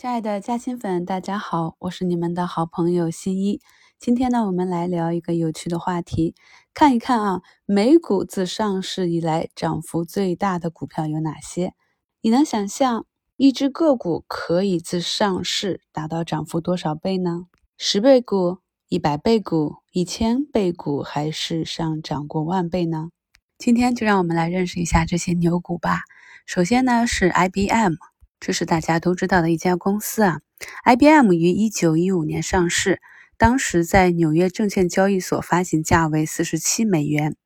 亲爱的嘉兴粉，大家好，我是你们的好朋友新一。今天呢，我们来聊一个有趣的话题，看一看啊，美股自上市以来涨幅最大的股票有哪些？你能想象一只个股可以自上市达到涨幅多少倍呢？十倍股、一百倍股、一千倍股，还是上涨过万倍呢？今天就让我们来认识一下这些牛股吧。首先呢，是 IBM。这是大家都知道的一家公司啊，IBM 于一九一五年上市，当时在纽约证券交易所发行价为四十七美元。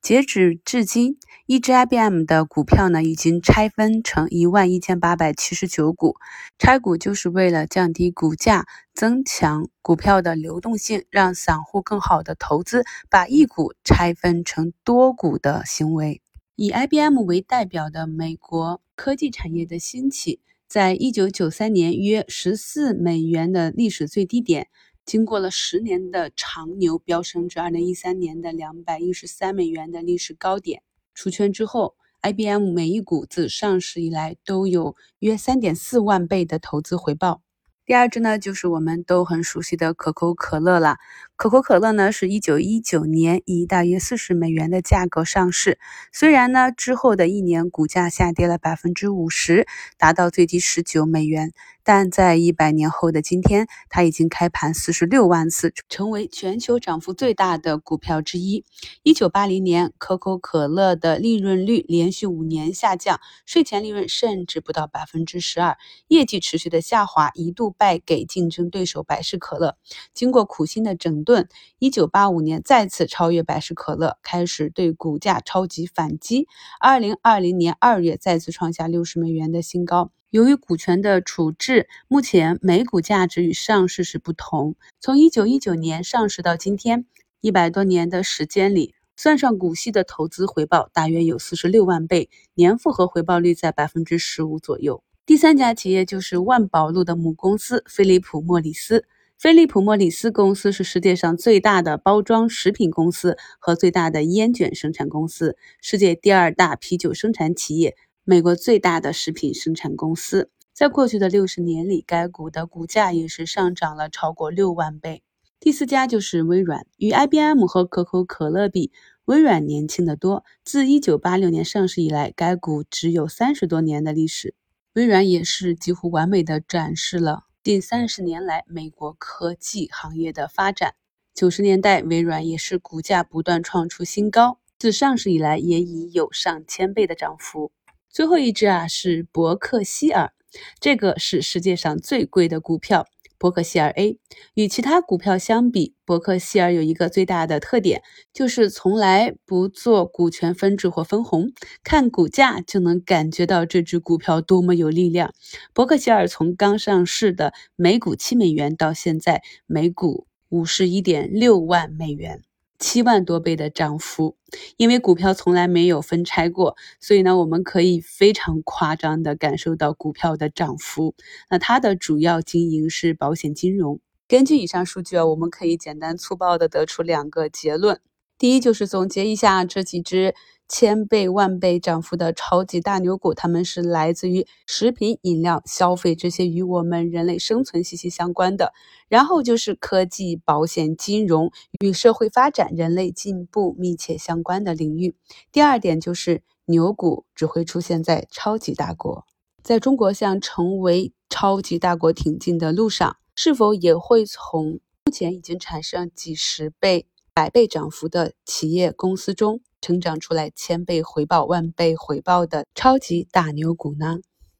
截止至今，一只 IBM 的股票呢已经拆分成一万一千八百七十九股。拆股就是为了降低股价，增强股票的流动性，让散户更好的投资，把一股拆分成多股的行为。以 IBM 为代表的美国科技产业的兴起，在一九九三年约十四美元的历史最低点，经过了十年的长牛，飙升至二零一三年的两百一十三美元的历史高点。出圈之后，IBM 每一股自上市以来都有约三点四万倍的投资回报。第二只呢，就是我们都很熟悉的可口可乐了。可口可乐呢，是一九一九年以大约四十美元的价格上市。虽然呢，之后的一年股价下跌了百分之五十，达到最低十九美元。但在一百年后的今天，它已经开盘四十六万次，成为全球涨幅最大的股票之一。一九八零年，可口可乐的利润率连续五年下降，税前利润甚至不到百分之十二，业绩持续的下滑，一度败给竞争对手百事可乐。经过苦心的整顿，一九八五年再次超越百事可乐，开始对股价超级反击。二零二零年二月，再次创下六十美元的新高。由于股权的处置，目前每股价值与上市时不同。从一九一九年上市到今天，一百多年的时间里，算上股息的投资回报，大约有四十六万倍，年复合回报率在百分之十五左右。第三家企业就是万宝路的母公司飞利浦莫里斯。飞利浦莫里斯公司是世界上最大的包装食品公司和最大的烟卷生产公司，世界第二大啤酒生产企业。美国最大的食品生产公司，在过去的六十年里，该股的股价也是上涨了超过六万倍。第四家就是微软，与 IBM 和可口可乐比，微软年轻得多。自一九八六年上市以来，该股只有三十多年的历史。微软也是几乎完美的展示了近三十年来美国科技行业的发展。九十年代，微软也是股价不断创出新高，自上市以来也已有上千倍的涨幅。最后一只啊是伯克希尔，这个是世界上最贵的股票，伯克希尔 A。与其他股票相比，伯克希尔有一个最大的特点，就是从来不做股权分置或分红，看股价就能感觉到这只股票多么有力量。伯克希尔从刚上市的每股七美元，到现在每股五十一点六万美元。七万多倍的涨幅，因为股票从来没有分拆过，所以呢，我们可以非常夸张的感受到股票的涨幅。那它的主要经营是保险金融。根据以上数据啊，我们可以简单粗暴的得出两个结论：第一，就是总结一下这几只。千倍万倍涨幅的超级大牛股，它们是来自于食品、饮料、消费这些与我们人类生存息息相关的。然后就是科技、保险、金融与社会发展、人类进步密切相关的领域。第二点就是牛股只会出现在超级大国，在中国向成为超级大国挺进的路上，是否也会从目前已经产生几十倍、百倍涨幅的企业公司中？成长出来千倍回报、万倍回报的超级大牛股呢？